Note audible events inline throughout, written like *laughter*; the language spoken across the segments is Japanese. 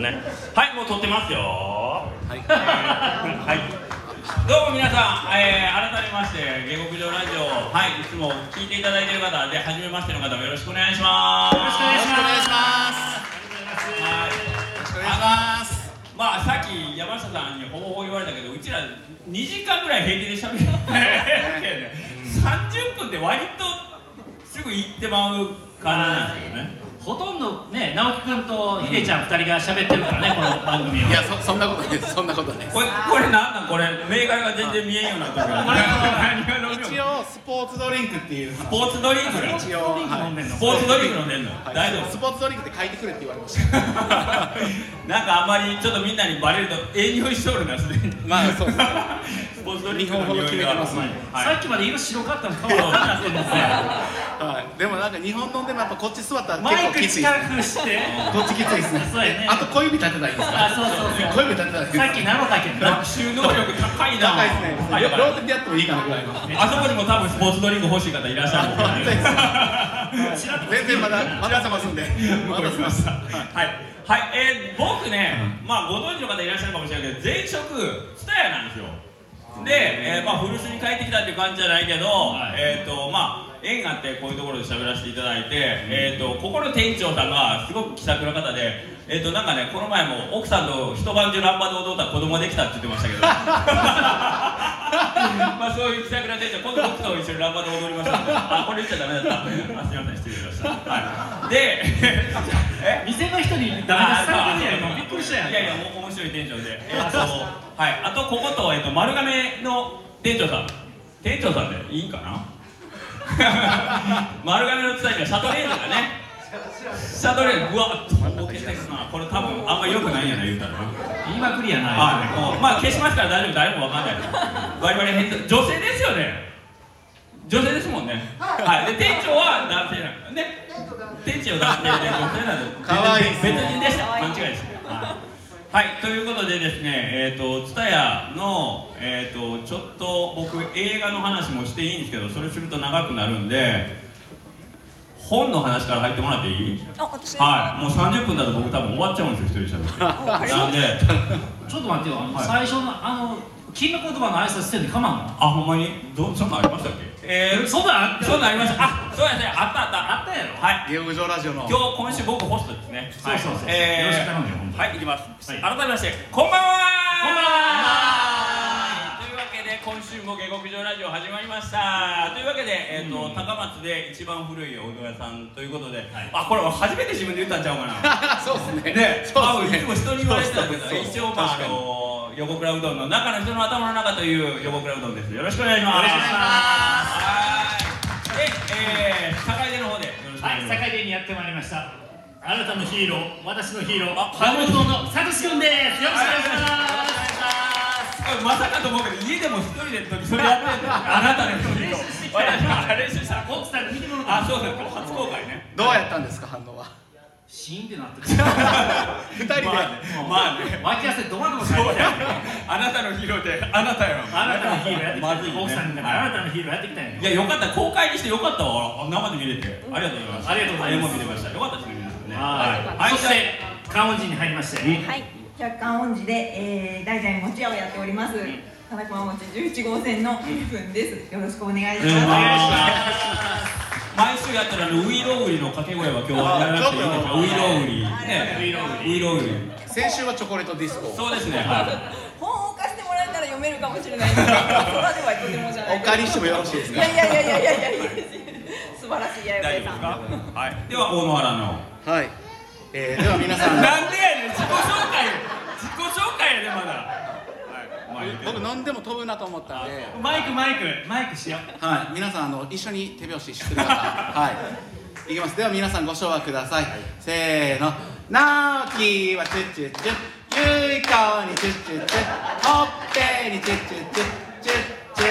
ね、はい、もう撮ってますよ。はい。*laughs* はい。どうも皆さん、えー、改めまして、下克上ラジオ、はい、いつも聞いていただいている方で、初めましての方もよろしくお願いします。よろしくお願いします。はい。まあ、さっき山下さんにほぼほぼ言われたけど、うちら2時間ぐらい平気で喋る。*laughs* *laughs* 30分で割とすぐ行ってまう感じなんですよね。ほとんどね直樹君とひでちゃん2人が喋ってるからねこの番組をいやそそんなことないですそんなことないです。これこれなんなんこれ銘柄が全然見えんようになってるから一応スポーツドリンクっていう。スポーツドリンク？だ一応飲んでんの。スポーツドリンク飲んでんの？はい。大丈スポーツドリンクって書いてくれって言われました。夫 *laughs* なんかあんまりちょっとみんなにバレるとええ匂いしとるなすでに。まあそうです *laughs* ねスポーツドリンクの日本ほど決めてます匂いね。がはい。さっきまで色白かったの変わらな *laughs* はい。でもなんか日本飲んでもやっぱこっち座ったら結構きつい近ですね。くして。こっちきついですね。そうやね。あと小指立てたらいいですか？あそうそうそう。小指立てたらいさっき習ったけどな。学習能力高いな。高いですね。でやってもいいかなぐらいの。あそこにも多分スポーツドリンク欲しい方いらっしゃる全然まだまだせますんで。まだせますはい、はい、えー、僕ね、まあご存知の方いらっしゃるかもしれないけど、前職、ツタヤなんですよ。で、えー、まあ古巣に帰ってきたっていう感じじゃないけど、はいえっ、と、まあ、縁があってこういうところで喋らせていただいて、えっ、と、ここの店長さんがすごく気さくな方で、えっ、と、なんかね、この前も奥さんと一晩中ランバで踊ったら子供ができたって言ってましたけど。*laughs* まあそういう気さくな店長、今度僕と一緒にランバで踊りましょう。あ、これ言っちゃダメだった。あ、すみません、失礼しました。はい。で、*laughs* え店の人にダメ出しされてやびっくりしたやんいやいや、もう面白い店長で。えっと、はい、あとここと、えっと、丸亀の店長さん。店長さんでいいんかな？*laughs* 丸亀の伝えがシャトレーゼがね。シャトレーわっとボケてるな。これ多分あんまり良くないんやな、言うたら。言いまくりやなはい、まあ消しますから大丈夫、誰もわかんない。バリバリ変女性ですよね。女性ですもんね。はい、で店長は男性なんで、ね。店長男性で女性なんで。かわいいですね別人でした。勘違いですね。はい、はい、ということでですね、えっ、と、ツタヤの、えっ、と、ちょっと僕映画の話もしていいんですけど、それすると長くなるんで。本の話から入ってもらっていいはい、もう30分だと僕多分終わっちゃうんですよ、一人で喋なんで、ちょっと待ってよ、はい。最初のあの決め言葉の挨拶してんでかまんの？あ、ほんまに、ど、そんなんありましたっけ？えー、そんなんあった。そんなんありました。あ、そうやね、あったあった、あったやろ。はい。ゲーム上ラジオの。今日、今週僕ホストですね。そうそうそうはい。よろしく頼むよ本当に。はい、いきます。はい。改めまして、こんばんは。こんばんは今週も下克上ラジオ始まりました。というわけで、えっ、と、高松で一番古いおうどん屋さんということで、あ、これ初めて自分で言ったんちゃうかな。*laughs* そうですねで、そうですねいつも人に言われてたけど、一応まああの横倉うどんの中の人の頭の中という横倉うどんです。よろしくお願いします。よろしくお願いしますはい。で、えー、坂出の方でよろしくお願はいい、します。坂出にやってまいりました。あなたのヒーロー、私のヒーロー、あハムドのサトシ君です。よろしくお願いします。まさかと思うけど家でも一人で時それやってんのあなた練習してきた練習した奥さんに見てもらった。あそうです初公開ねどうやったんですか反応は？シーンってなってる。二人でまあねまあね脇汗ドバドバそうややあなたのヒーローってあなたよあなたのヒーローやってきた。まずいね奥さんにあなたのヒーローやってきたんやいやよかった公開にしてよかったわ生で見れてありがとうございますありがとうございます絵も見れましたよかったですね皆さんねはい。そして関音寺に入りまして。はい、百貫恩寺で、えー、大蛇餅屋をやっております。田中町11号線の2分です。よろしくお願いしお願いしまます。毎週やったらあのウイロウリの掛け声は今日はやらなくていいですかウイロウリ。ね。ウイロウリ。ウイロウリ先週はチョコレートディスコ。そうですね。はい。す。本を貸してもらえたら読めるかもしれない。んですではとてもじゃないお借りしてもよろしいですかいやいやいやいやいや。いや。素晴らしい八大丈夫です重さん。かはい。では大野原の。はい、えー、では皆さん。なんでやねん。自己紹介やでまだ。僕飲んでも飛ぶなと思ったんで。マイクマイク。マイクしよう。はい、皆さんあの一緒に手拍子してる方はい。い。きます。では皆さんご唱和ください。せーの「なおきはチュチュチュゆいこにチュチュチュほっぺにチュチュチュチュチュ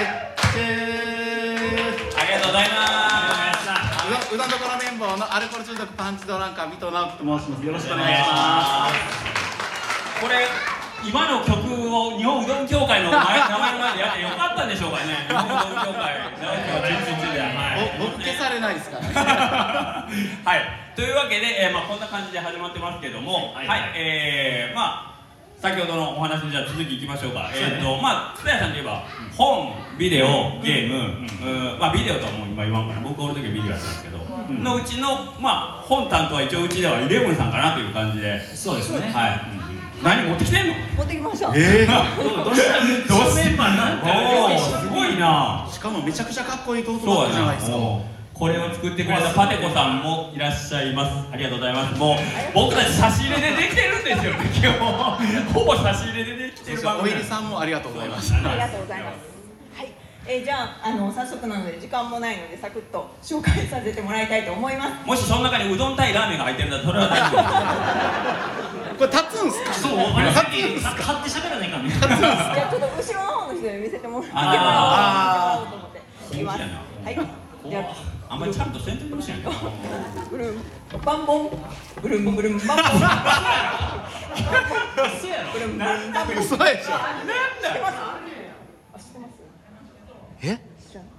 チュありがとうございますうどんうどんどころ綿棒のアルコール中毒パンチドランカー水戸直樹と申しますよろしくお願いしますこれ今の曲を日本うどん協会の前名前の前でやってよかったんでしょうかね。日本うどん協会。はい。消されないですからね。*laughs* はい。というわけで、えーまあ、こんな感じで始まってますけども、は、はい。いはい。えーまあ、先ほどのお話にじゃあ続きいきましょうか。えっ、と、まあ、津田屋さんといえば、本、ビデオ、ゲーム、うんまあ、ビデオとはもう今言わんから、僕おる時はビデオやったんですけど、んのうちの、まあ、本担当は一応うちではイレブンさんかなという感じで、そうですね。はい。何持ってきてんの？持ってきました。えどう *laughs* どうした？どうメンバーなんておーすごいな。ー、しかもめちゃくちゃかっこいいトートそうやバッグじゃないですか。これを作ってくれたパテコさんもいらっしゃいます。ありがとうございます。もう僕たち差し入れでできてるんですよね今日ほぼ差し入れでできてる番組入りさんもありがとうござい。ましありがとうございます。はい、えー、じゃあ、あの早速なので時間もないのでサクッと紹介させてもらいたいと思います。もしその中にうどん対ラーメンが入ってるんだったらそれは大丈夫これ立つんすかそうあれ立つんすか買って喋らないかんねいや、ちょっと後ろの方の人に見せてもらってもらおうあと思って。いきます。本はい。じゃあんまりちゃんとせんといてほしいやんかあ、ブルン、バンボン、ブルンブルンバンボン。そうやろブルンブルンバンボン。知って嘘でしょます？え？知らない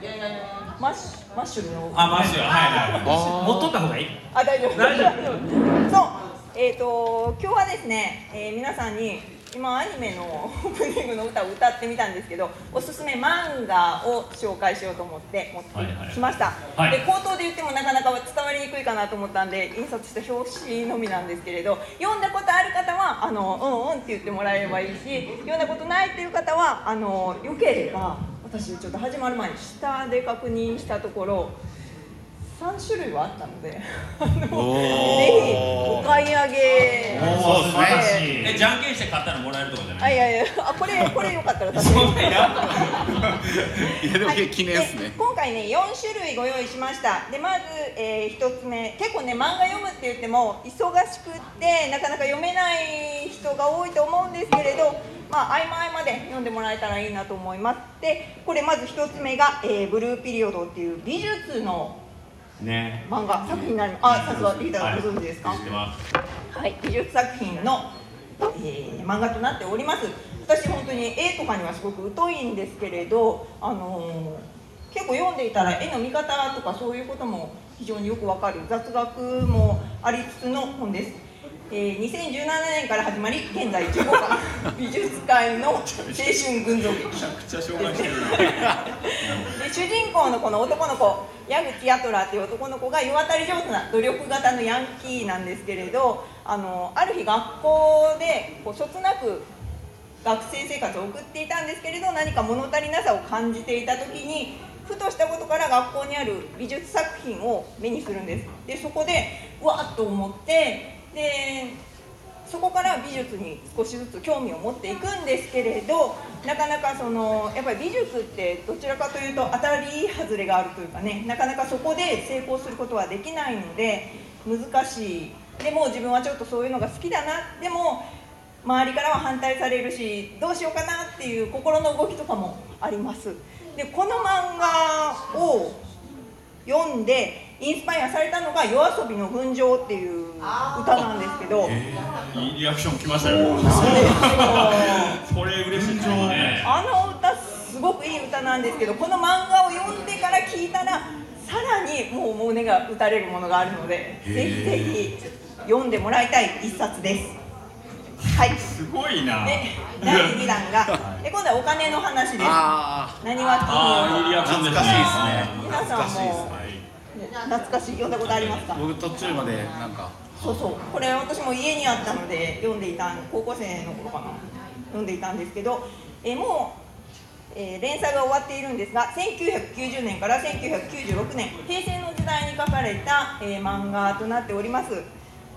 いやいやいや、マッシュマッシュルの。あマジではいはいあ持っとった方がいいあ、大丈夫。大丈夫。*laughs* そう、えっ、と、今日はですね、えー皆さんに。今アニメのオープニングの歌を歌ってみたんですけどおすすめ漫画を紹介しようと思って持ってきました、はいはいで口頭で言ってもなかなか伝わりにくいかなと思ったんで印刷した表紙のみなんですけれど読んだことある方はあのうんうんって言ってもらえればいいし読んだことないっていう方はあのよければ私ちょっと始まる前に下で確認したところ3種類はあったのであのぜひお買い上げ。そうですね。素晴らしいえじゃんけんして買ったらもらえるとかじゃあないいやいやあこれ *laughs* これよかったら食べそんなんや *laughs* いやでもはい。記念っすね。で今回ね4種類ご用意しました。でまず、え1つ目。結構ね漫画読むって言っても忙しくってなかなか読めない人が多いと思うんですけれどまあ合間合間で読んでもらえたらいいなと思います。でこれまず1つ目が、えーブルーピリオド」っていう美術のね。漫画作品になります。あさすがリーダーご存知ですか、はい、美術作品の、えー漫画となっております。私本当に絵とかにはすごく疎いんですけれど、あのー結構読んでいたら絵の見方とかそういうことも非常によくわかる雑学もありつつの本です、えー2017年から始まり現在15巻美術界の青春群像劇。主人公のこの男の子矢口ヤトラっていう男の子が世渡り上手な努力型のヤンキーなんですけれどあのある日学校でこうそつなく学生生活を送っていたんですけれど何か物足りなさを感じていた時にふとしたことから学校にある美術作品を目にするんです。でそこでうわっと思ってでそこから美術に少しずつ興味を持っていくんですけれどなかなかそのやっぱり美術ってどちらかというと当たり外れがあるというかねなかなかそこで成功することはできないので難しい。でも自分はちょっとそういうのが好きだな。でも周りからは反対されるしどうしようかなっていう心の動きとかもあります。でこの漫画を読んでインスパイアされたのが「夜遊びの群青」っていう歌なんですけど、いいリアクション来ましたよ。それ嬉しいですね。あの歌すごくいい歌なんですけどこの漫画を読んでから聞いたらさらにもう胸が打たれるものがあるのでぜひぜひ読んでもらいたい一冊ですはい。すごいな。で第2弾が。で今度はお金の話です。あなにわああいいリアクションですね。懐かしいですね。皆さん懐かしいですもね。懐かしい。読んだことありますか？僕途中までなんか。そうそう。これ私も家にあったので読んでいた高校生の頃かな。読んでいたんですけど、えーもう、えー連載が終わっているんですが1990年から1996年平成の時代に書かれた、えー漫画となっております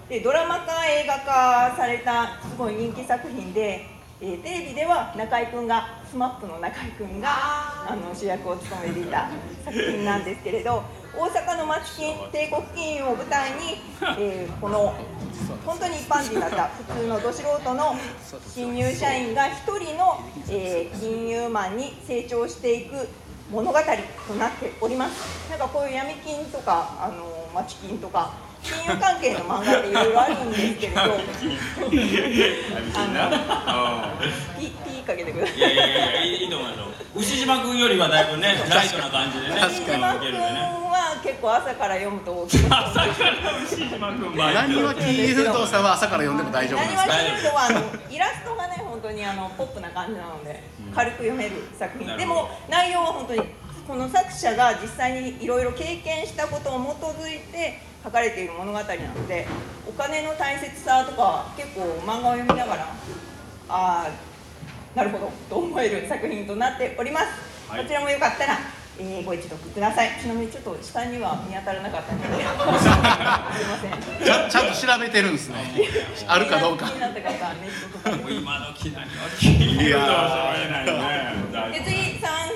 でドラマ化映画化されたすごい人気作品で、えーテレビでは中居君が SMAP の中居君があの主役を務めていた作品なんですけれど *laughs* 大阪の町金帝国金融を舞台に、*laughs* えーこの本当に一般人だった普通のど素人の新入社員が一人の、えー金融マンに成長していく物語となっております。なんかこういう闇金とかあの町金とか金融関係の漫画っていろいろあるんですけれどあのピピかけてくださいいやいやいやいいと思いますよ牛島君よりはだいぶねライトな感じでね確かに飯島君は結構朝から読むと朝から牛島君バイ何はキーフードさんは朝から読んでも大丈夫です何はキーフードはあのイラストがね本当にあのポップな感じなので軽く読める作品。でも内容は本当にこの作者が実際にいろいろ経験したことを基づいて書かれている物語なのでお金の大切さとか結構漫画を読みながらああなるほどと思える作品となっております、はい。こちらもよかったら、えーご一読ください。ちなみにちょっと下には見当たらなかったので *laughs* すいません。ちゃちゃんと調べてるんですね。あるかどうか。気になった方はネットとかもう今の木何はキーフードは喋れないよね。で次。3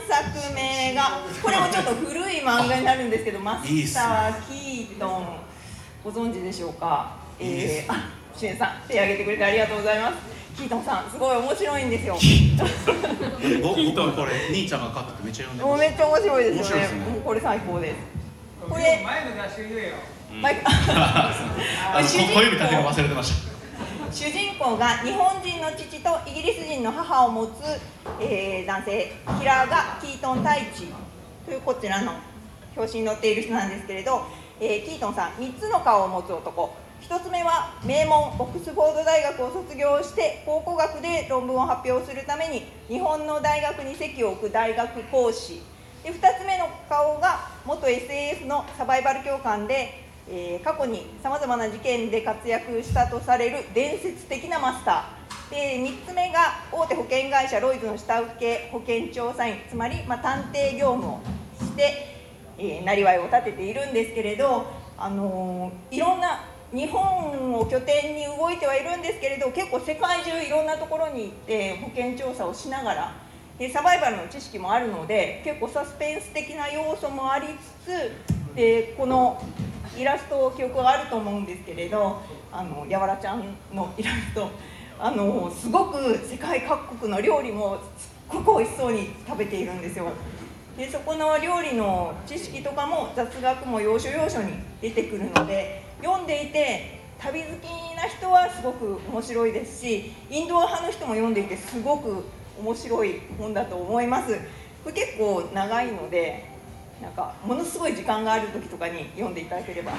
作目がこれもちょっと古い漫画になるんですけどマスター・キートンご存知でしょうか？えー、あ主演さん手挙げてくれてありがとうございます。キートンさんすごい面白いんですよ。ぼ僕もこれ兄ちゃんが書くってめっちゃ読んでもうまめっちゃ面白いですよね。ね。もうこれ最高です。これ前の出して言えよ。マイクあの小指立てるの忘れてました主人公が日本人の父とイギリス人の母を持つ、えー男性平賀キートン太一。というこちらの表紙に載っている人なんですけれど、えーキートンさん3つの顔を持つ男。1つ目は名門オックスフォード大学を卒業して考古学で論文を発表するために日本の大学に籍を置く大学講師。で2つ目の顔が元 SAS のサバイバル教官で、えー過去にさまざまな事件で活躍したとされる伝説的なマスター。で3つ目が大手保険会社ロイズの下請け保険調査員。つまり、まあ、探偵業務をして、えー、なりわいを立てているんですけれど、あのーいろんな日本を拠点に動いてはいるんですけれど結構世界中いろんなところに行って保険調査をしながらでサバイバルの知識もあるので結構サスペンス的な要素もありつつでこのイラスト記憶があると思うんですけれどあのやわらちゃんのイラスト。あのすごく世界各国の料理もすっごく美味しそうに食べているんですよ。でそこの料理の知識とかも雑学も要所要所に出てくるので読んでいて旅好きな人はすごく面白いですしインドア派の人も読んでいてすごく面白い本だと思います。これ結構長いのでなんかものすごい時間がある時とかに読んでいただければ。い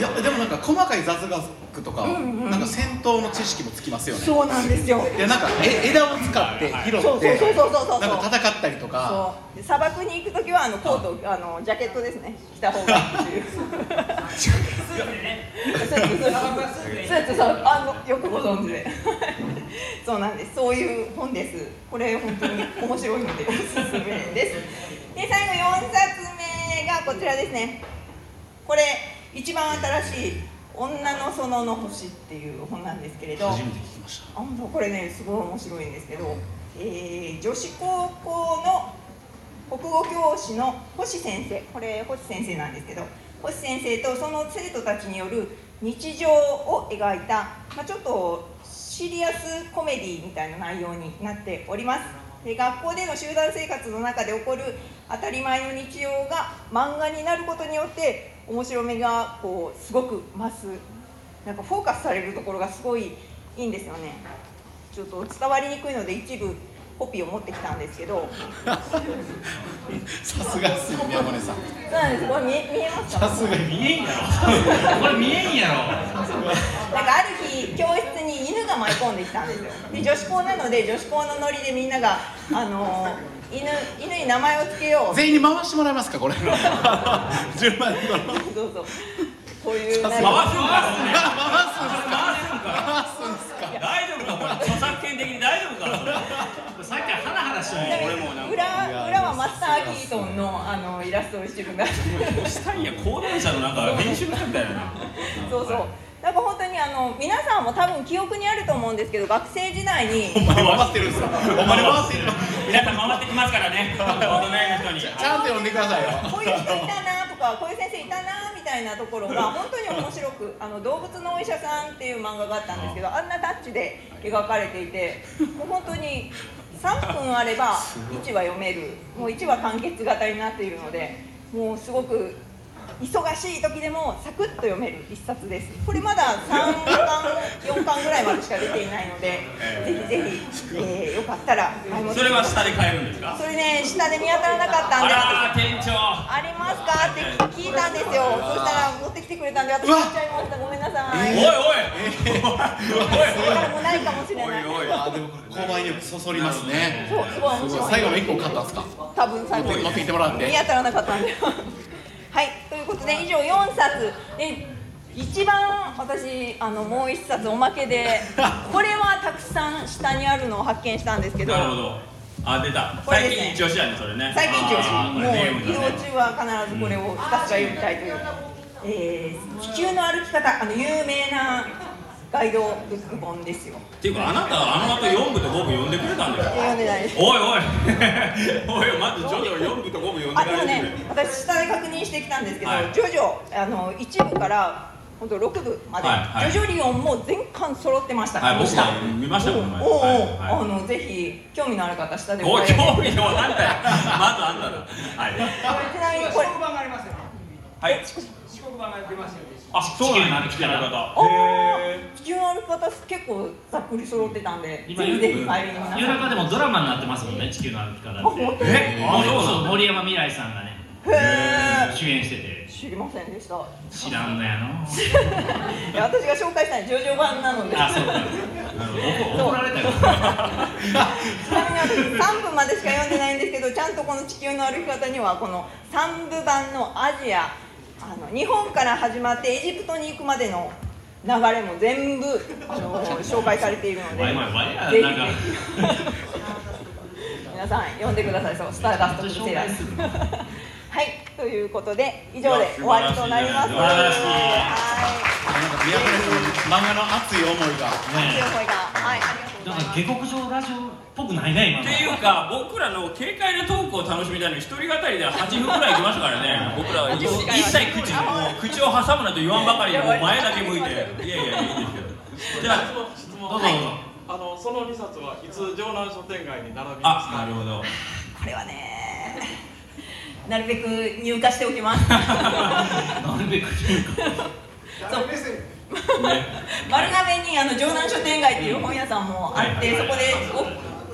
やでもなんか細かい雑学とか、うんうん。なんか戦闘の知識もつきますよね。そうなんですよ。いやなんかえ枝を使って拾ってそうそうそうそうなんか戦ったりとか。砂漠に行く時はあのコートあのジャケットですね。着た方が。いいっていうスーツスーツ。スーツそう。あのよくご存知で *laughs* そうなんです。そういう本です。これ本当に面白いのでおすすめです。で最後4冊目がこちらですね。これ一番新しい「女の園の星」っていう本なんですけれど。初めて聞きました。あこれねすごい面白いんですけど、えー女子高校の国語教師の星先生。これ星先生なんですけど。星先生とその生徒たちによる日常を描いた、まあ、ちょっとシリアスコメディみたいな内容になっております。で学校での集団生活の中で起こる当たり前の日常が漫画になることによって面白みがこうすごく増す。なんかフォーカスされるところがすごいいいんですよね。ちょっと伝わりにくいので一部コピーを持ってきたんですけど。*laughs* さすがっすね宮本さん。そうなんです。これ見え見えますか？さすがに見えんやろ。*laughs* これ見えんやろ。なんかある日教室に犬が舞い込んできたんですよ。で女子校なので女子校のノリでみんながあのー犬犬に名前を付けよう。全員に回してもらえますかこれ。*laughs* 順番にどうぞ。こういう回すんか？回すんか？すんすか？大丈夫かこれ。著作権的に大丈夫か？さっきハラハラしとる俺もなんか。裏裏はマスター・キートンのあのイラストをしてるんだしたいや講談社のなんか編集部みたいな。そうそう。なんか本当にあの皆さんも多分記憶にあると思うんですけど学生時代に。ほんまに回ってるんですよ。ほんまに回ってる。皆さん回ってきますからね。大人の人に。ちゃんと読んでくださいよ。こういう人いたなとかこういう先生いたなみたいなところが本当に面白くあの動物のお医者さんっていう漫画があったんですけどあんなタッチで描かれていてもう本当に3分あれば1話読める。もう1話完結型になっているのでもうすごく忙しい時でもサクッと読める一冊です。これまだ3巻4 3巻ぐらいまでしか出ていないので、えぜひぜひ、えーよかったら買い求めそれは下で買えるんですか？それね下で見当たらなかったんあでらー店長。ありますか？って聞いたんですよ。そしたら持ってきてくれたんで私買っちゃいました。ごめんなさい、おいおい。おいだからもうないかもしれない。おいおい。あでも購買力そそりますね。そうすごい面白い。最後の1個買ったんですか？多分最後持ってきてもらって。見当たらなかったんで。はい。ということで以上4冊。で一番私あのもう1冊おまけで *laughs* これはたくさん下にあるのを発見したんですけどなるほど。あ出た。ね。最近一押しやねそれね。最近一押し。もう移動中は必ずこれをひたすら読みたいという、えー地球の歩き方あの有名なガイドブック本ですよ。っていうかあなたあの後4部と5部読んでくれたんだよ。読んでないです。おいおい。*laughs* おいまずジョジョ4部と5部読んであでもねね私下で確認してきたんですけど、はい。ジョジョあの1部から本当6部まで、はいはい。ジョジョリオンも全巻揃ってましたはい僕下も見ましたもん前おお、はいはいあのぜひ興味のある方下でおい興味のあんたよ。*laughs* まずあんただ。はい。ちなみにこれ版がありますよ。はい。四国版が出ましたよ。あそうなんだ地球の歩き方地球の歩き方結構ざっくり揃ってたんでぜひ今ぜひ帰りに皆夜中でもドラマになってますもんね地球の歩き方って。当えあそう森山未來さんがね主演してて。知りませんでした。知らんのやの。*laughs* いや私が紹介したいジョジョ版なので。あそうか。怒怒られたよ。ちなみに私3部までしか読んでないんですけどちゃんとこの地球の歩き方にはこの3部版のアジアあの日本から始まってエジプトに行くまでの流れも全部あの紹介されているのでぜひ *laughs* 皆さん読んでください。そうスターダストクルセイダーズはいということで以上で終わりとなります。はなんか宮古です漫画の熱い思いがい強い声がはいがなんか下克上ラジオっぽくないね今の。っていうか僕らの軽快なトークを楽しみたいのに一人語りで8分ぐらい行きましたからね。*laughs* 僕らは一切口もう口を挟むなと言わんばかりでもう前だけ向いて。い。やいやいいですけどじゃあどうぞ。どうぞあのその二冊はいつ城南書店街に並びますあか。なるほど。これはねなるべく入荷しておきます。*laughs* なるべく言うかそう *laughs* 丸亀にあの城南書店街っていう本屋さんもあって、そこでお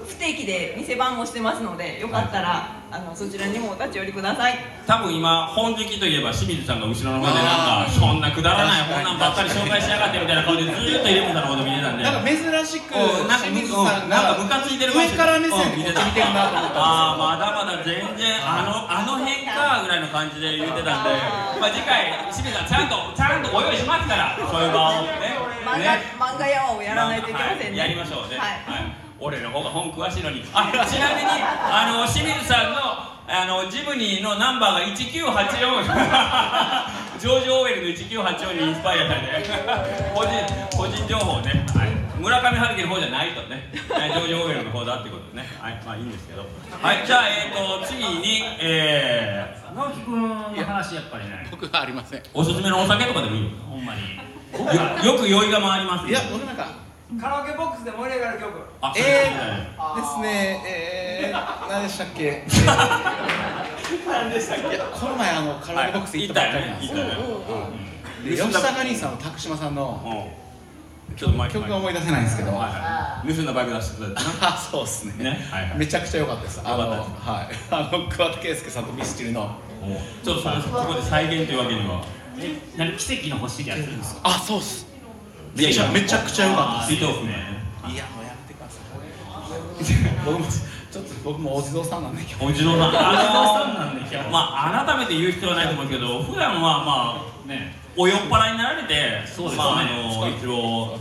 不定期で店番もしてますのでよかったら、あのそちらにもお立ち寄りください。多分今本好きといえば清水さんが後ろの方でなんかそんなくだらない本なんばっかり紹介しやがってみたいな顔でずーっとイレブンさんのこと見てたんでなんか珍しくうんなんか清水さんなんがかムカついてる上から目線でうんこっち見てるなと思った。んああまだまだ全然あのあの辺かぐらいの感じで言ってたんで、まあ、次回清水さんちゃんとちゃんとご用意しますから。そういう場をね。漫画,、ね漫画ヤワをやらないといけませんね、はい。やりましょうね、はい俺の方が本詳しいのに。あちなみにあの清水さんのあのジムニーのナンバーが1984 *laughs* ジョージ・オーウェルの1984にインスパイアされて。個人個人情報ね、はい、村上春樹の方じゃないとね。はいジョージ・オーウェルの方だってことね。はい。まあいいんですけど。はい。じゃあえっ、と次にえー、直樹君の話やっぱりね。僕はありません。いおすすめのお酒とかでもいいよほんまに。よよく酔いが回りますや僕なんかカラオケボックスで盛り上がる曲。あえそうですね。えー、何でしたっけ？*laughs* 何でしたっけ？いやこの前あのカラオケボックス行ったばっかりなんですよ、行ったよねで吉高兄さんの拓島さんのうん。ちょっと前曲が思い出せないんですけど、はいはい。盗んだバイク出してくれた *laughs* あそうですね。ねはいはい。めちゃくちゃ良かったです。あのはい。*laughs* あの桑田佳祐さんとミスチルの。ちょっとそこで再現というわけには。え何奇跡の星でやってるんですか？あそうっすめちゃめちゃくちゃ良かったです。いやもうやめてください。*laughs* 僕もちょっと僕もお地蔵さんなんで今日。お地蔵 *laughs* さんまあ改めて言う必要はないと思うけど普段はまあねお酔っ払いになられてそうですね。まああの一応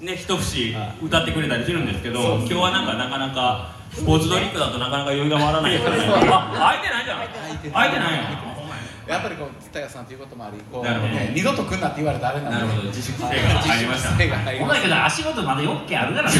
ね一節歌ってくれたりするんですけど今日はなんかなかなかスポーツドリンクだとなかなか酔いが回らないからね。あ空いてないじゃん。空いてない。やんやっぱりこう蔦屋さんということもありこう、ね、二度と来んなって言われたらあれなんでなるほど自粛性が入りました。自粛性が入りましお前けど足元まだ4件あるからな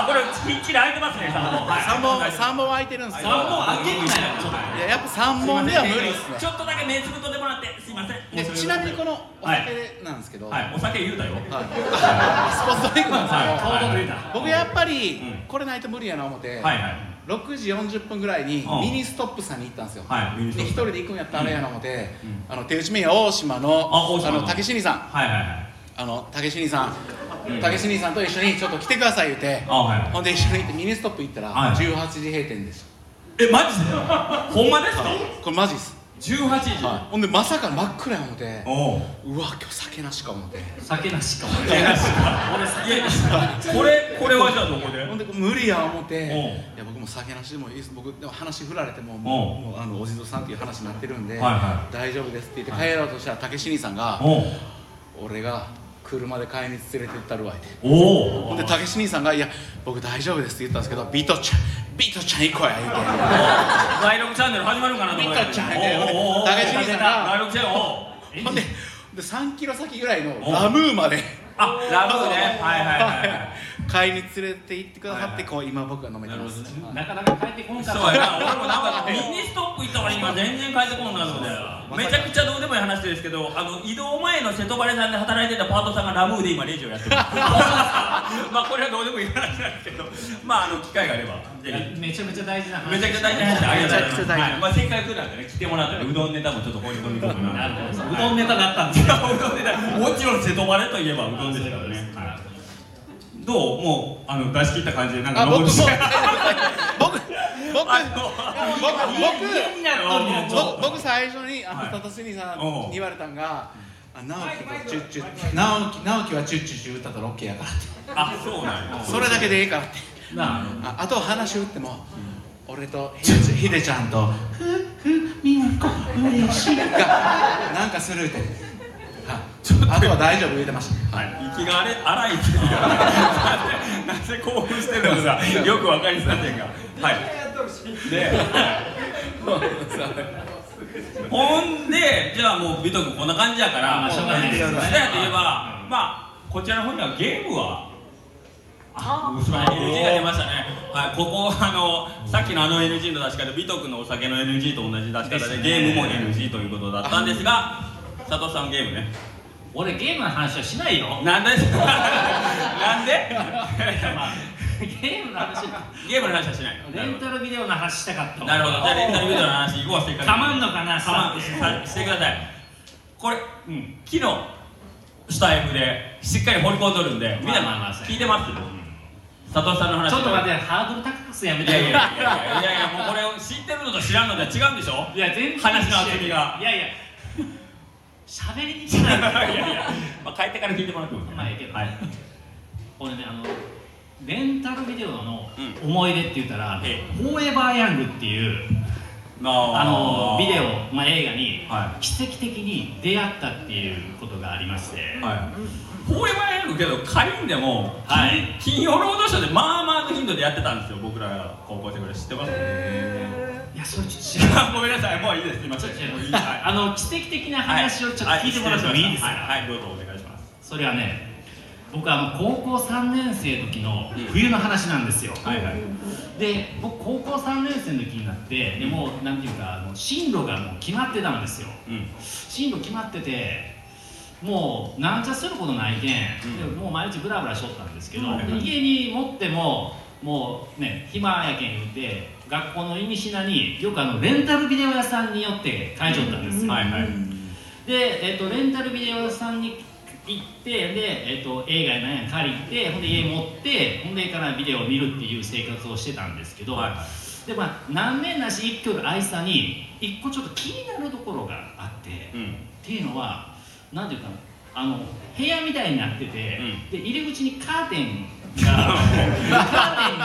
あこれきっちり空いてますね3本。はい。た三本三本空いてるんですよ。3本開けてないちょっといややっぱ三本では無理っすね。ちょっとだけ目つぶとってもらってすいません。でちなみにこのお酒なんですけど、はい。お酒言うたよ。はい。スポーツドリンクなんですけど、はい僕やっぱり、うん。これないと無理やな思って、はいはい6時40分ぐらいにうん。ミニストップさんに行ったんですよ、はいで一人で行くんやったらあれやな思って、うんあの手打ち麺屋大島のあ大島の。の竹死にさん。はいはいはい。あの竹志兄さん。竹志兄さんと一緒にちょっと来てください言うて。あはいほんで一緒に行ってミニストップ行ったらはい18時閉店でしえマジで？ほんまですか？たこれマジっす18時、はい。ほんでまさか真っ暗や思って。おう。うわ今日酒なしか思って。酒なしか。も酒なしか。これこれはじゃあどこで？ほんで無理や思っていや僕も酒なしでもいいです。僕でも話振られてももうもうあのお地蔵さんっていう話になってるんで、はいは大丈夫ですって言って帰ろうとしたら竹志兄さんが俺が車で買いに連れてったるわいて。おおほんで竹志兄さんが「いや僕大丈夫です」って言ったんですけど「ビートちゃんビートちゃん行こうや」言うて第6チャンネル始まるかなと思トちゃんやおうおうおうおう竹志兄さんが第6チャンネルおうほんでで3キロ先ぐらいのラムーまであラブねはいはいはいはい買いに連れて行ってくださっはいはい。てこう今僕が飲めてます。なかなか帰ってこんかった。そうやな、俺もなんかミニストップ行ったから今。全然帰ってこんなので。めちゃくちゃどうでもいい話ですけどあの移動前の瀬戸バレさんで働いてたパートさんがラムーで今レジをやってる。*laughs* まあこれはどうでもいい話なんですけど。まああの機会があれば。ぜひめちゃめちゃ大事な話。めちゃくちゃ大事な話。でありがとうございますめちゃくちゃ大事はいまあ、せっかくなんでね来てもらったらうどんネタもちょっと放り込み込むななるほど *laughs* うどんネタだったんですよ。いやうどんネタ。もちろん瀬戸バレといえばうどんですからね、はいどうもうあの出し切った感じでなんかあ僕 *laughs* 僕僕僕僕最初にあのはい。タタスニさんに言われたんがあ直樹とチュッチュッ直樹直樹はチュッチュッチュ歌ったら OK やからって。あ *laughs* そうなんや。それだけでええからって。なあ。あと話打っても俺とひでちゃんと「ふふみんこ嬉しい」がなんかするってはいあとは大丈夫言うてました。はい、息が荒れ荒いっていうかなぜ興奮してるのかよく分かりませんが。はい。で、ほんでじゃあもう美徳こんな感じやから。まあしょうがない。でい。えばまあこちらの方にはゲームはあ、NG が出ましたね。はい、ここあのさっきのあの NG の出し方、美徳のお酒の NG と同じ出し方で、ね。ゲームも NG ということだったんですが、佐藤さんゲームね。俺ゲームの話はしないよ。なんで？*laughs* なんで？まあゲームの話ゲームの話はしないレンタルビデオの話したかったなるほど。じゃあレンタルビデオの話行こう。せっかく。かまんのかなかまん。さしてくださいこれ、うん、昨日スタイフでしっかり掘り込んどるんでみんなまあまあまあ聞いてます佐藤さんの話ちょっと待ってハードル高くすやめていやいやいやいやいやいやもうこれを知ってるのと知らんのでは違うんでしょいや全然話の厚みがいやいや喋りにくい。*laughs* いやいや、まあ、帰ってから聞いてもらってもまあいいけど。はい。俺ねあのレンタルビデオのう思い出って言ったら「えフォーエバーヤング」っていうあのビデオ、まあ、映画には奇跡的に出会ったっていうことがありまして、はい。フォーエバーヤングけど仮にでも、はい。金曜ロードショーでまあまあの頻度でやってたんですよ。僕らが高校生ぐらい知ってますいやそれちょっと違うごめんなさい。もういいです。今ちょっと違うあの奇跡的な話をちょっと聞いてもらってもいいですか、はい、はい、どうぞお願いしますそれはね僕あの高校3年生の時の冬の話なんですよ、はいはい。で僕高校3年生の時になってでもうなんていうかあの進路がもう決まってたんですよ。うん。進路決まっててもうなんちゃすることないけん、うん。でもう毎日ブラブラしとったんですけど、はいはい。家に持ってももうね暇やけん言って学校の意味品によくあのレンタルビデオ屋さんによって買いちょったんですよ、はいはい。で、えっとレンタルビデオ屋さんに行ってで、えっと映画やなんや借りてほんで家持ってほんで家からビデオを見るっていう生活をしてたんですけど、はいでまあ何年なし一挙の愛さに一個ちょっと気になるところがあって、うん。っていうのはなんていうかあの部屋みたいになってて、うん。で入り口にカーテンがカーテンが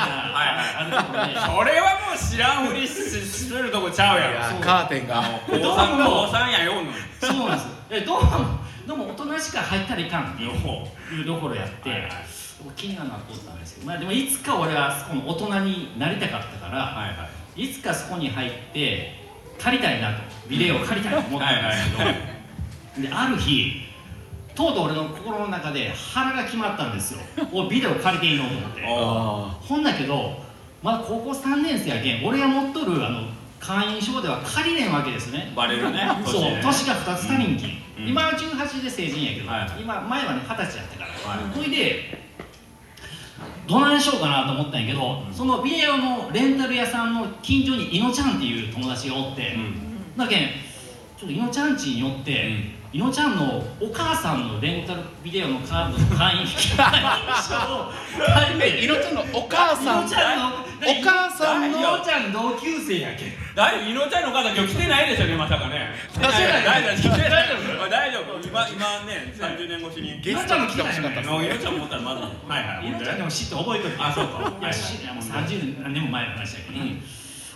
あるところでそれはもう知らんふりしするとこちゃうやん。カーテンが。高三高三やよんの。そうなんです。えどうもどうも大人しか入ったらいかんっていうところやって、気になるなと思ったんですけど、まあ、でもいつか俺はそこの大人になりたかったから、はいはい。い、つかそこに入って借りたいなと。ビデオを借りたいと思ったんですけど、はいはい。である日とうとう俺の心の中で腹が決まったんですよ。*laughs* おビデオ借りていいのと思って。あほんだけどまだ高校3年生やけん俺が持っとるあの会員証では借りれんわけですね。バレるね。*laughs* そうね。年が2つ足りんき、うん。今は18で成人やけど、はい今前はね二十歳やったから、はいほいでどないしようかなと思ったんやけど、そのビデオのレンタル屋さんの近所にいのちゃんっていう友達がおって、うん。だけんちょっといのちゃん家に寄って、いのちゃんのお母さんのレンタルビデオのカードの会員引換えいのちゃんのお母さん。いのちゃんのお母さん。のいのちゃん同級生やけんだいいのちゃんのお母さん今日来てないですよねまさかね。来てない大丈夫大丈夫。大丈夫。今今ね30年越しに。ゲストに来てほしかったですのいのちゃん持ったらまずはいはい。いのちゃんでも知って覚えとるあそうか。いやしいやもう30何年も前の話だけど、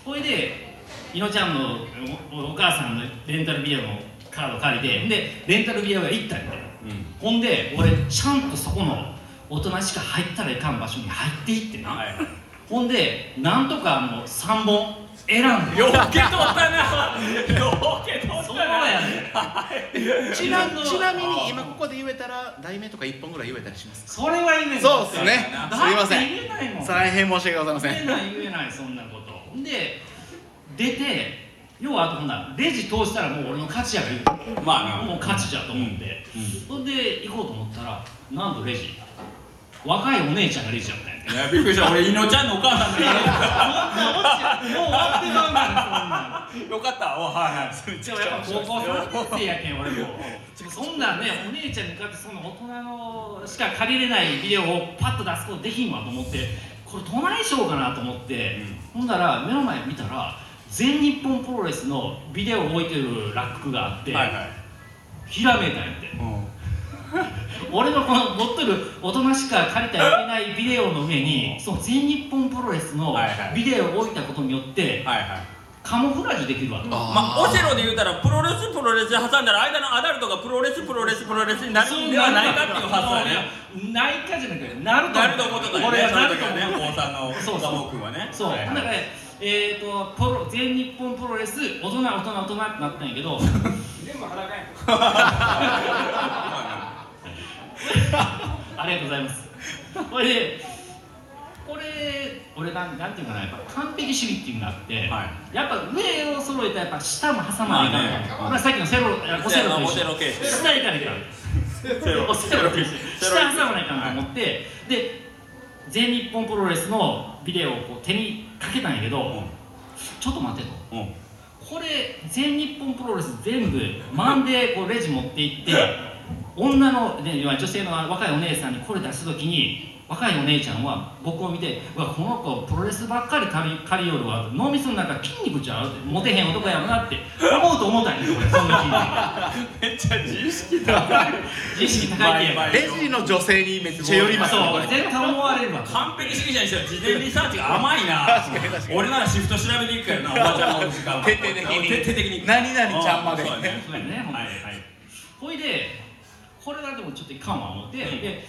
ほいでいのちゃんのおお母さんのレンタルビデオのカード借りてでレンタルビデオが行ったんだよ、ほんで俺ちゃんとそこの大人しか入ったらいかん場所に入っていってな、はい。はいほんでなんとかもう3本選んで。ようけとったな。*laughs* ようけとったな。そうやねちなちなみに今ここで言えたら題名とか一本ぐらい言えたりしますか？それは言えない。そうっすね。だすいません。大変申し訳ございません。言えない言えないそんなこと。で出て要はあとほんならレジ通したらもう俺の勝ちやから言うまあな。もう勝ちじゃと思って、ほん。で行こうと思ったらなんとレジ。若いお姉ちゃんがレジやったんやて。いやびっくりした。俺いのちゃんのお母さんのもう終わってまうからそんなんよかったおはいはいでもやっぱ高校3年生やけん俺もそんなんねお姉ちゃんに向かってその大人のしか借りれないビデオをパッと出すことできんわと思ってこれどないしようかなと思って、ほんだら目の前見たら全日本プロレスのビデオを置いてるラックがあって、はいはい。ひらめいたんやって。*laughs* 俺のこの持ってる大人しか借りてはいけないビデオの上にその全日本プロレスのビデオを置いたことによってはいはい。カモフラージュできるわと。まあ、オセロで言うたらプロレスプロレス挟んだら間のアダルトがプロレスプロレスプロレスになるんではないかっていう発想やね。ないかじゃなくてなるとなると思ってたよ俺ねはなるとその時はね思う。高三のそうそうガモ君はね。そう、はいはい。だからえー、とプロ全日本プロレス大人大人大人ってなったんやけど。*laughs* ありがとうございます。これでこれ俺なんなんていうかなやっぱ完璧主義っていうのがあって、はやっぱ上を揃えたらやっぱ下も挟まないかんまあね。まあ、さっきのセロオセロと一緒下行かないからオセロと一緒下挟まないかんと思って、で全日本プロレスのビデオをこう手にかけたんやけど、ちょっと待ってと。うん。これ全日本プロレス全部マンでこうレジ持って行って女の、ね、女性の若いお姉さんにこれ出す時に若いお姉ちゃんは僕を見て「うわこの子プロレスばっかり借りよるわ」脳みその中筋肉ちゃう？ってモテへん男やろなって思うと思ったんやけど俺そんな *laughs* めっちゃ自意識高い。自意識高いってやレジの女性にめっちゃ寄りますねそう絶対思われるわ。完璧主義者にしては事前リサーチが甘いな。俺ならシフト調べていくからなおばちゃんの時間徹底的に。徹底的に。何々ちゃんまで。そうだね。そうやねほんとはいはい。ほいでこれはでもちょっといかんわ思って、で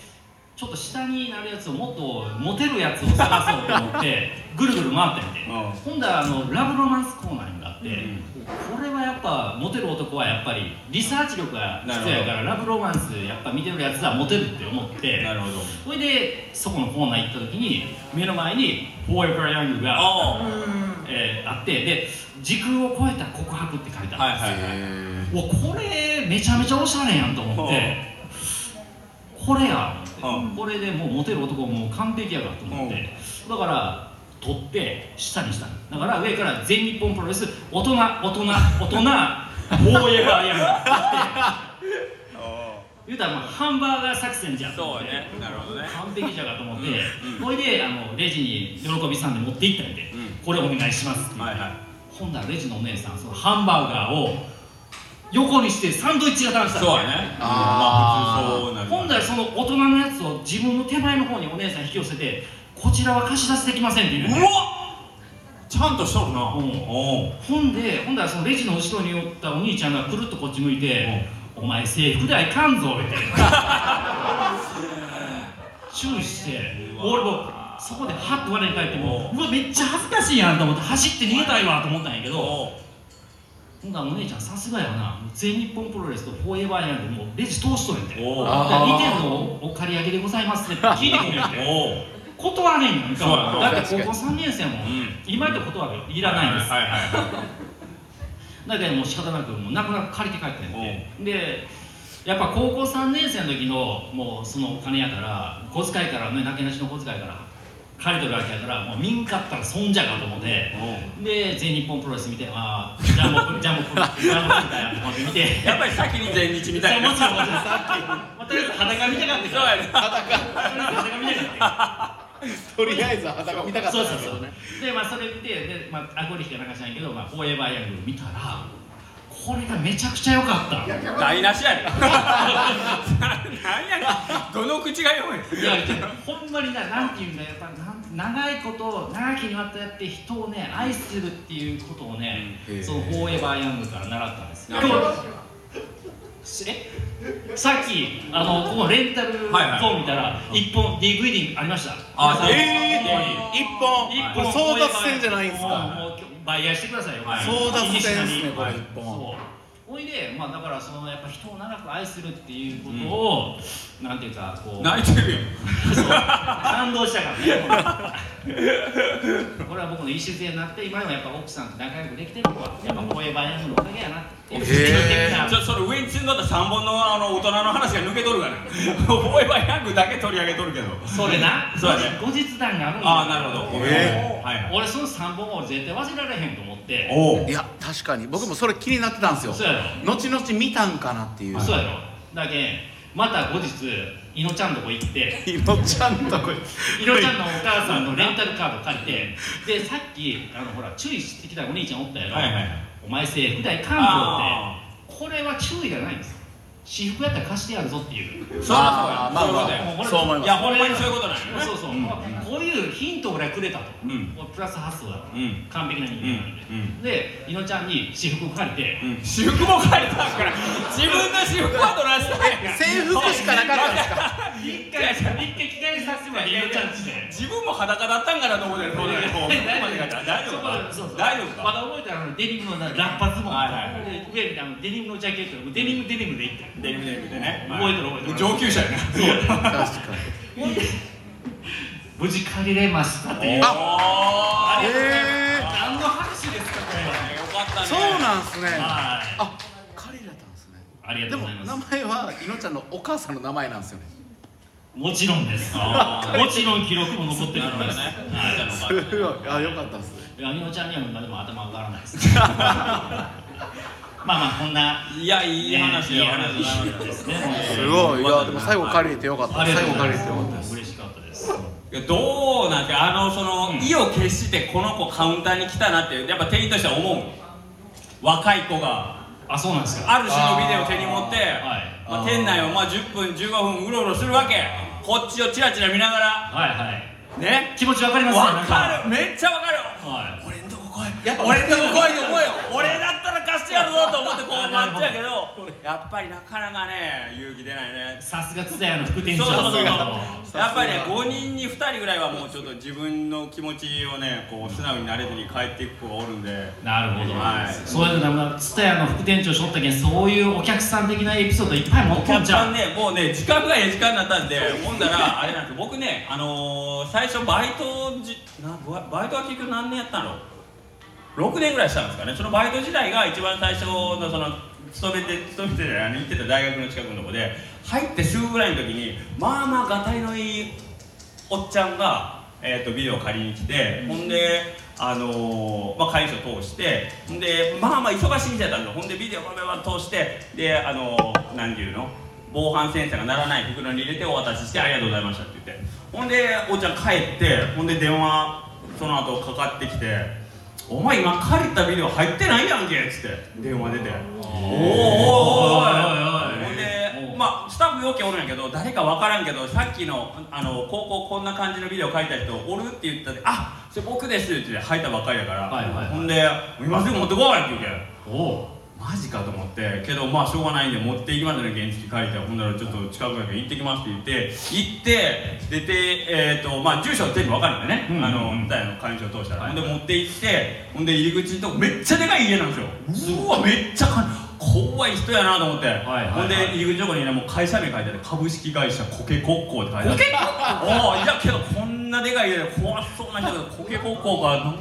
ちょっと下になるやつをもっとモテるやつを探そうと思って *laughs* ぐるぐる回って、うん。ほんだらあのラブロマンスコーナーがあって、うん。これはやっぱモテる男はやっぱりリサーチ力が必要やからラブロマンスやっぱ見てるやつはモテるって思って。なるほど。ほいでそこのコーナー行った時に目の前にフォーエバーヤングが、あえーあってで時空を超えた告白って書いてあるあはいはいはい。わこれめちゃめちゃおしゃれやんと思って。これや。思ってうん。これでもうモテる男もう完璧やからと思ってだから取って下にしたの。だから上から全日本プロレス大人大人大人フォーエバー。ヤングって言うたらまあハンバーガー作戦じゃん。そうね。なるほどね。完璧じゃがと思ってうんうんほいであのレジに喜びさんで持って行ったんで、うん。これお願いしますって言ってはいはいほんだらレジのお姉さんそのハンバーガーを横にしてサンドイッチ型にした。そうやね。まあ普通そうなるほんだらその大人のやつを自分の手前の方にお姉さん引き寄せてこちらは貸し出しできませんって言う。ねうわちゃんとしとるな。うん。おう。ほんでほんだらそのレジの後ろにおったお兄ちゃんがくるっとこっち向いて「お前制服代かんぞ」ってチューして俺もそこでハッと我に返ってもう。うわめっちゃ恥ずかしいやんと思って走って逃げたいわと思ったんやけどおうほんだらお姉ちゃんさすがやな。全日本プロレスとフォーエバーヤンでもうレジ通しとるんやておうだから2点のお借り上げでございますって聞いてくるんやて *laughs* 断れんやんかだって高校3年生もうん。今と断るよいらないんです。はいはいはい。だけどもう仕方なくもう泣く泣く借りて帰ったんやてでやっぱ高校3年生の時のもうそのお金やから小遣いからねなけなしの小遣いから借りとるわけやからもう見んかったら損じゃかと思ってで全日本プロレス見てああジャンボプジャンボプロジャンボプロだよと思って。見てやっぱり先に全日みたいな。もちろんもちろん。まあとりあえず裸見たかったそうやね。裸。裸見たかったとりあえず裸見たかったそうそうそう。でまあそれ見てで、まあ、アゴリヒかなんかしないけど、まあ、フォーエバーヤング見たらこれがめちゃくちゃ良かった。台無しやね *laughs* 何やねん。どの口が弱い。いやほんまにななんていうんだやっぱなん長いこと長きにわたって人をね愛するっていうことをね、うん。そのフォーエバーヤングから習ったんです。なるほど。え？さっきあのここレンタルゾーン見たら一本 DVD ありました。あ皆さん。えー、一本。一これ争奪戦じゃないんですかバイヤーしてくださいよ、はい。争奪戦ですねこはい。れ一本そうほいでまあだからそのやっぱ人を長く愛するっていうことを、なんていうかこう泣いてるよ感動したからね。*laughs* これは僕の礎になって今でもやっぱ奥さんと仲良くできてるのはやっぱフォーエバーヤングのおかげやなっていう。へー。ちょそれ上に積んどった3本のあの大人の話が抜けとるからね。フォーエバーヤングだけ取り上げとるけど。それな。そね。後日談があるんだああなるほど。えはいはい。俺その3本俺絶対忘れられへんと思って。おおいや確かに。僕もそれ気になってたんですよ。そうやろ後々見たんかなっていう。そうやろ。だけまた後日いのちゃんとこ行って。いのちゃんとこいのちゃんのお母さんのレンタルカード借りて。でさっきあのほら注意してきたお兄ちゃんおったやろ、はいはいはい。お前制服代関あ東って。これは注意がないんです私服やったら貸してやるぞっていう。そうそういうことやまあそう思います。いやほんまにそういうことなんよね。そうそう。そう、ん。こういうヒントぐらいくれたと、プラス発想だ、うん。完璧な人間なんで、うん。でいのちゃんに私服借りて、うん。私服も借りたから。自分の私服は取らせたいやん。制服しかなかったんですか？一回一回着替えさせてもらっていのちゃんちで。自分も裸だったんかなと思ってるこうここまでが大丈夫か？そうそう大丈夫か？まだ覚えてるあのデニムのなラッパズボン、はいはいはい。で上にあのデニムのジャケット。デニムデニムでいってデニムデニムでね覚えてる覚えてる。上級者やね確か無事借りれましたっていう。あありがとうございます。へー。何の拍手ですかこれは。よかったねそうなんすね。はい。あ借りられたんですね。ありがでもとうございます。名前はいのちゃんのお母さんの名前なんですよね。もちろんです。もちろん記録も残ってると思います。すごい。*laughs* あよかったですね。いや、みのちゃんには今でも頭上がらないです。*laughs* まあまあ、こんな。いやいい話よいい話ですね。すごいいやでも最後借りれてよかった最後借りれてよかったです嬉しかったです。いやどうなんてあのその、意を決してこの子カウンターに来たなってやっぱ店員としては思う若い子があ、そうなんですか。ある種のビデオを手に持ってはい。まあ、店内をまあ10分15分うろうろするわけこっちをチラチラ見ながらはいはい。ね？気持ちわかりますねわかるめっちゃわかるはい。俺んとこ来い俺んとこ来いと思うよ俺だったら貸してやるぞと思ってこう待ってやけどやっぱりなかなかね勇気出ないね。さすが津田屋の副店長。そうそうそうそうやっぱりね5人に2人ぐらいはもうちょっと自分の気持ちをねこう素直になれずに帰っていく子がおるんで。なるほど。はい。そういうのだ、津田屋の副店長しょったけん、そういうお客さん的なエピソードいっぱい持っお客とんじゃん。さんねもうね時間がええ時間になったんでほんだらあれなんですよ。僕ねあのー、最初バイトじなババイトは結局何年やったの6年ぐらいしたんですかね。そのバイト時代が一番最初のその勤めて勤めてあの行ってた大学の近くのとこで入ってすぐぐらいの時にまあまあがたいのいいおっちゃんが、えー、とビデオを借りに来てほんであのーまあ、会社通してほんでまあまあ忙しいみたいだったんでほんでビデオババババ通してであのー、何ていうの防犯センサーが鳴らない袋に入れてお渡ししてありがとうございましたって言ってほんでおっちゃん帰ってほんで電話その後かかってきて「お前今借りたビデオ入ってないやんけ」っつって電話出て「おーおーおーおいおいおい」ほんでまあスタッフよけおるんやけど誰か分からんけどさっきのあの高校こんな感じのビデオ書いた人おるって言ったで「あそれ僕です」って入ったばっかりやから、はいはいはい。ほんで「今すぐ持ってこい」って言うけん。おお。マジかと思ってけどまあしょうがないんで持っていきますね原付書いて。ほんならちょっと近くだけ行ってきますって言って行って出てえっ、とまあ住所全部分かるんでね、うんあのうん。大の会員証通したら、はい。ほんで持って行ってほんで入り口のとこめっちゃでかい家なんですよ。うわめっちゃか怖い人やなと思って、いはいはい。ほんで入り口のとこにねもう会社名書いてある株式会社コケコッコーって書いてある。コケコッコー。おいやけどこんなでかい家で怖そうな人がコケコッコーが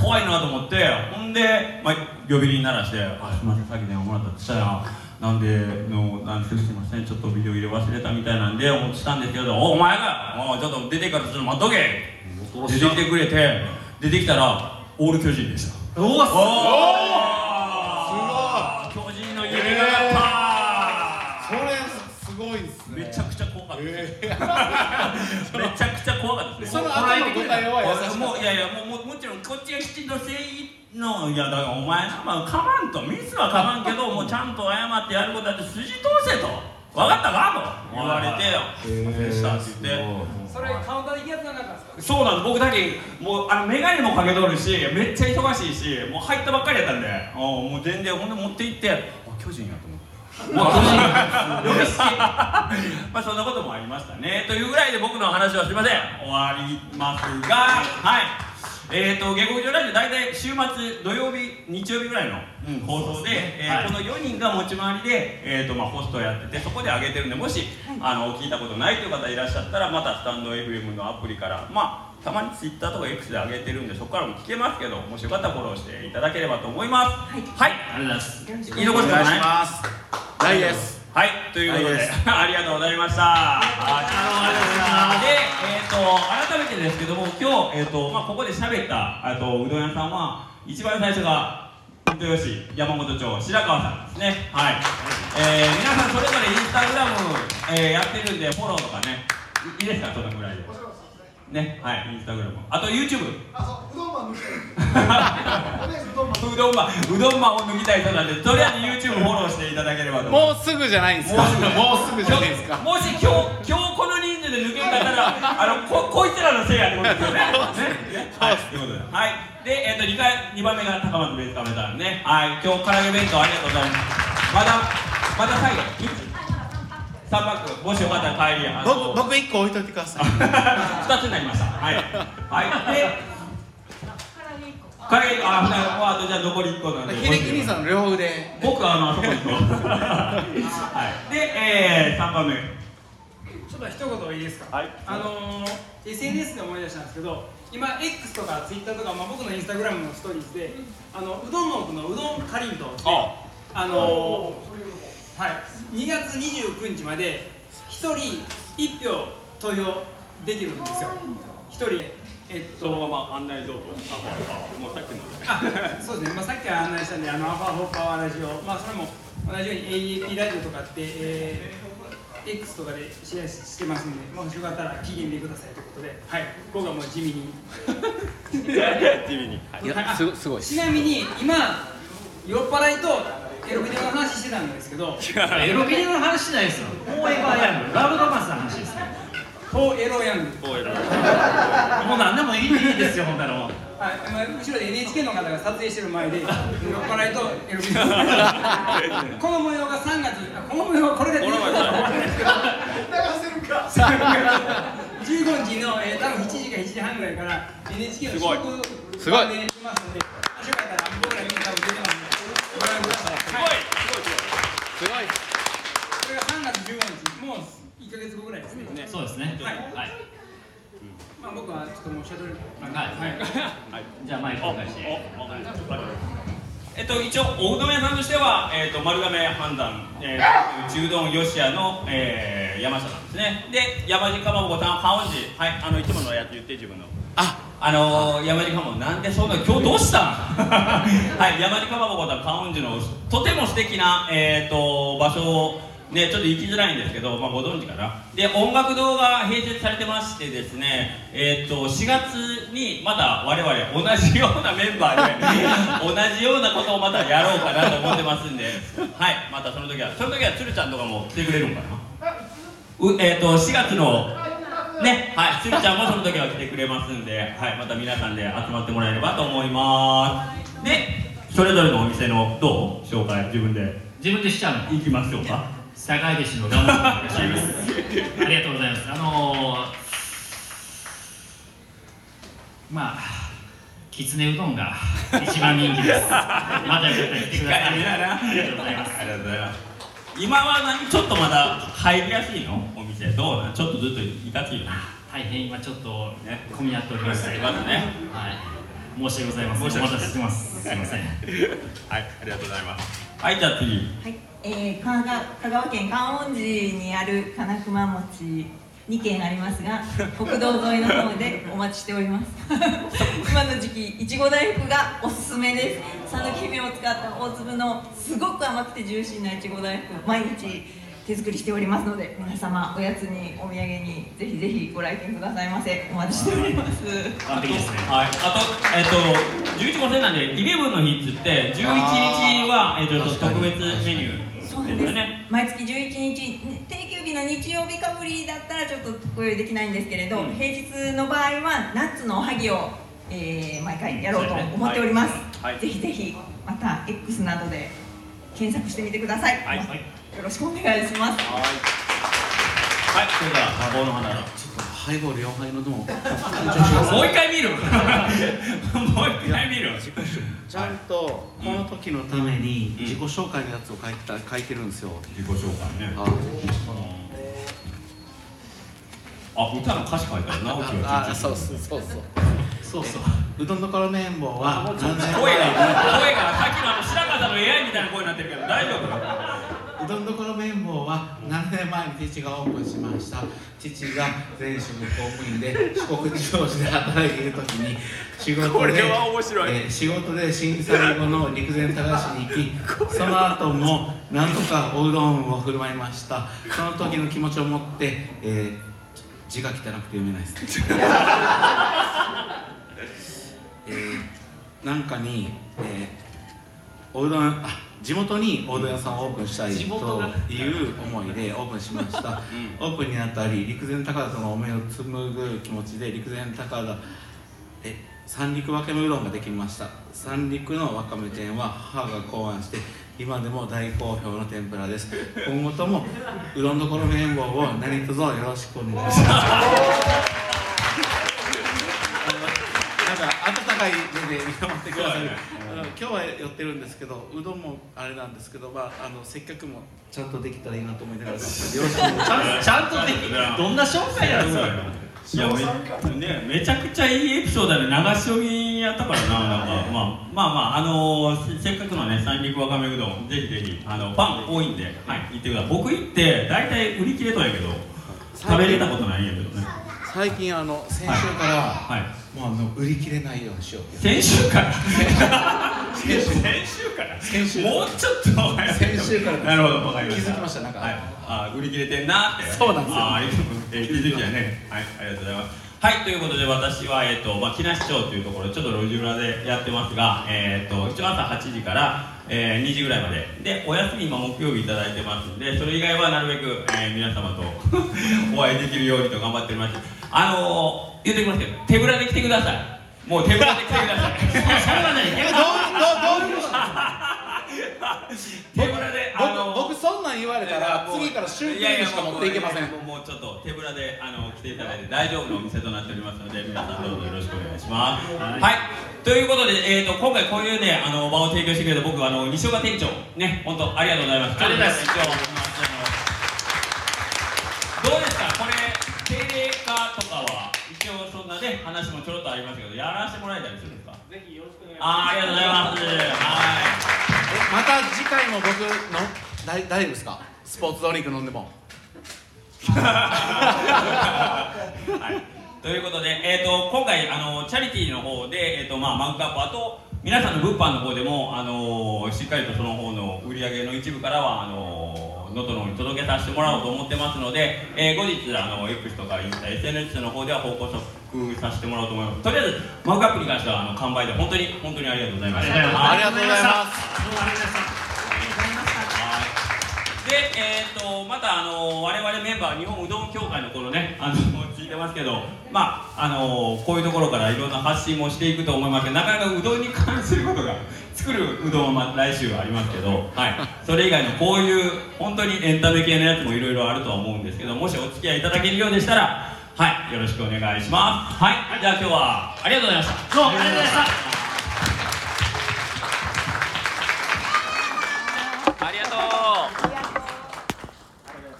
怖いなと思ってほんで、まあ、呼び鈴鳴らして「あすいませんさっき電話もらったってしたらなんでのなんですいませんちょっとビデオ入れ忘れたみたいなんで思ってたんですけどおお前がおうちょっと出てからちょっと待っとけ」出てきてくれて出てきたらオール巨人でした。おお巨人の夢がかったそれすごいですねめちゃくちゃ怖かったです、えめちゃくちゃ怖かったですーその後の答えはもういやいやもうもうもちろんこっちがきちんと誠意のいやだからお前な、まあ、かまんとミスはかまんけどもうちゃんと謝ってやることだって筋通せと。分かったかと。言われて「でした」って言って。それカウンターで行きやつなんですか？そうなんです。僕だけもうあの眼鏡もかけとるしめっちゃ忙しいしもう入ったばっかりやったんで。あもう全然ほんで持って行って。あ巨人やと思って。も *laughs* うまあそんなこともありましたね。というぐらいで僕の話はすいません。終わりますがはい。えーと下克上ラジオ大体週末土曜日日曜日ぐらいの放送で、えーはい。この4人が持ち回りで、えーとまあ、ホストやっててそこで上げてるんでもし、あの聞いたことないという方いらっしゃったらまたスタンド FM のアプリからまあたまに Twitter とか X で上げてるんでそこからも聞けますけどもしよかったらフォローしていただければと思いますはい、ありがとうございます言い残お願いしたことない？します大ですはい、ということで、*laughs* ありがとうございました。はいで、えっ、と、改めてですけども、今日、えっ、と、まあ、ここで喋った、あと、うどん屋さんは。一番最初が。水戸吉山本町白川さんですね。はい。えー、皆さんそれぞれインスタグラム、えー、やってるんで、フォローとかね。いいいですか、そのぐらいで。ね、はい、インスタグラム。あと、YouTube。うどんまん、うどんまん。を抜きたい人なんで、とりあえず YouTube フォローしていただければと思います。もうすぐじゃないんですか？もうすぐ。もうすぐじゃないですか？もし今日今日この人数で抜けんかったら *laughs* あのここいつらのせいやってことですよね。ね。はいということで。はい。でえっ、と二回二番目が高松ベースカメさんね。はい。今日唐揚げ弁当ありがとうございます。まだまだ最後三つ三パックもしよかったら帰りあの僕僕一個置いといてください *laughs* 二つになりましたはいはいで。唐揚げああとじゃあ残り一個なんで。秀樹兄さんの両腕僕はあのあそこに行こう。*laughs* はい。で、えー、三番目。ちょっと一言いいですか？はいあのー、SNS で思い出したんですけど今 X とか Twitter とか、まあ、僕のインスタグラムのストーリーズであのうどんの奥のうどんかりんとうあのー、はい2月29日まで1人1票投票できるんですよ1人えっとそのまま案内どうぞ。もうさっきの。あそうですね、まあ、さっき案内したんで、あのアファーホッパーラジオ、まあ、それも同じように AAP ラジオとかって、えー、X とかでシェアしてますんで、もしよかったら期限でくださいということで、はい、僕はもう地味に。*laughs* 地味に。*laughs* いやすごすごいちなみに、今、酔っ払いとエロビデオの話してたんですけど、エロビデオの話しないですよ。フォーエバーヤングラブロマンスの話ですね。フォーエロヤング。もう何でもいいですよほんなのはい、まあ、後ろで NHK の方が撮影してる前で、酔っ払いとエロビデオ。*laughs* この模様が3月、あこの模様はこれで。この模様15日の、えー、多分7時か7時半ぐらいから NHK のすごい。食すごい。でしますので、よかったら僕らみんな多分出てますこれが3月15日、もう1ヶ月後ぐらい。ですね。そうですねはい。はい。まあ僕はちょっともうシャドルなんで、はい。はい。じゃあマイクお返しえっと、一応おうどん屋さんとしては、えっと、丸亀判断、えー、中丼吉屋の、えー、山下さんですねで山地かまぼこさん観音寺はい。あのい。つものやつ言って自分のああのー、山地かまぼこなんでそんな今日どうしたん？*laughs* はい山地かまぼこさん観音寺のとても素敵なえっ、と場所をね、ちょっと行きづらいんですけど、まあ、ご存知かな？で音楽堂が併設されてましてですね、えー、と4月にまた我々同じようなメンバーで *laughs* 同じようなことをまたやろうかなと思ってますんで。はいまたその時はその時は鶴ちゃんとかも来てくれるんかな？うえー、と4月のね。はい。鶴ちゃんもその時は来てくれますんで、はい、また皆さんで集まってもらえればと思います。でそれぞれのお店のどう？紹介。自分で。自分でしちゃうの？行きましょうか？坂井弟子のガモさんです。*laughs* ありがとうございます。あのー、まあきつねうどんが一番人気です。*laughs* またよかったら来てください。ありがとうございます。ありがとうございます。今は何？ちょっとまだ入りやすいの？お店どうなんちょっとずっといかついの大変今ちょっとね混み合っております混み合ってますね。はい。申し訳ございません。申し訳お待たせしてます。すいません。*laughs* はいありがとうございます。はいじゃあ次。はい、えー、香川香川県観音寺にある金熊餅2軒ありますが *laughs* 国道沿いの方でお待ちしております。*laughs* 今の時期いちご大福がおすすめです。讃岐姫を使った大粒のすごく甘くてジューシーないちご大福毎日手作りしておりますので皆様おやつにお土産にぜひぜひご来店くださいませ。お待ちしております。完璧ですね。はい、あと、えっ、と、11号線なんで、イレブンの日っつって、11日は、えっ、と、確かに。特別メニュー。そうなんです。ですよね。毎月11日定休日の日曜日かぶりだったらちょっとご用意できないんですけれど、うん。平日の場合はナッツのおはぎを、えー毎回やろうと思っております、はい。はい。ぜひぜひまた X などで検索してみてください、はいよろしくお願いしますはい。はい、それでは、魔法の花。ちょっとハイボール4杯のどももう一回見る。もう一回見る。ちゃんとこの時のために自己紹介のやつを書いた書いてるんですよ、自己紹介ね。ああ、歌の歌詞書いてあるな。直樹はあそうそうそうそうそうそううどんどころ綿棒は声が、声が、さっきのあの白川さんの AI みたいな声になってるけど、大丈夫？うどんどころ綿棒は7年前に父がオープンしました。父が前職公務員で四国地方市で働いている時に仕事で仕事で震災後の陸前高市に行きその後も何とかおうどんを振る舞いました。その時の気持ちを持って、えー字が汚くて読めないです *laughs* えーなんかに、えーおうどんあ地元におうどん屋さんをオープンしたいという思いでオープンしました、オープンになったり陸前高田との思いを紡ぐ気持ちで陸前高田え三陸わかめうどんができました。三陸のわかめ店は母が考案して今でも大好評の天ぷらです。今後ともうどんどころ綿棒を何卒よろしくお願いしますか温かい目で見守ってくださる、そうだねあの今日は寄ってるんですけどうどんもあれなんですけど、まあ、あの接客もちゃんとできたらいいなと思いながら。よろしくお願いします。ちゃんちゃんとできどんな紹介なんですかいやめねめちゃくちゃいいエピソードで流し読みやったからな。なんかまあまあまああのーせせっかくのね三陸わかめうどんぜひぜひあのファン多いんではい行ってください。僕行って大体売り切れとんやけど食べれたことないんやけどね。最近あの先週から、はいもうあの売り切れないようにしよう先週から？先週。先週から。先週もうちょっと前先週から。なるほどわかりました。気づきました？なんか。はい。あ売り切れてんなって。そうなんですよ。あーえー気づきやね。はいありがとうございます。はいということで私はえっ、とまあ木梨町というところちょっと路地裏でやってますがえっ、と一応朝8時からえー2時ぐらいまで。でお休み今木曜日いただいてますんでそれ以外はなるべく、えー皆様と *laughs* お会いできるようにと頑張っております。あのー、言ってきますけど手ぶらで来てください。もう手ぶらで来てください。それはねえどうどうどう *laughs* 手ぶらであのー僕僕そんなん言われたら次からシュークリームしか持っていけません。いやいやもうもうちょっと手ぶらであの来ていただいて大丈夫なお店となっておりますので皆さんどうぞよろしくお願いします。はい、ということで、えー、と今回こういうねあの場を提供してくれた僕あの西岡店長。ね本当ありがとうございます。ありがとうございます。どうですか？これ定例化とかは一応そんなね話もちょろっとありましたけどやらせてもらえたりするんですか？ぜひよろしくお願いします。あーありがとうございます。はい。えまた次回も僕の大大丈夫ですか？スポーツドリンク飲んでも。はい、ということで、えー、と今回あのチャリティーの方で、えーとまあ、マグカップあと皆さんの物販の方でも、あのしっかりとその方の売り上げの一部からはあの能登の方に届けさせてもらおうと思ってますので、えー後日あの X とかインスタ SNS の方では報告させてもらおうと思います。とりあえずマグカップに関してはあの完売で本当に本当にありがとうございました。ありがとうございます。どうもありがとうございましたで、えー、とまた、あの我々メンバー日本うどん協会のこのねあの聞いてますけど、まああのこういうところからいろんな発信もしていくと思いますけどなかなかうどんに関することが作るうどんは、来週はありますけど、はい、それ以外のこういう本当にエンタメ系のやつもいろいろあるとは思うんですけどもしお付き合いいただけるようでしたらはい。よろしくお願いします。はい。じゃあ今日はありがとうございました。どうもありがとうございました。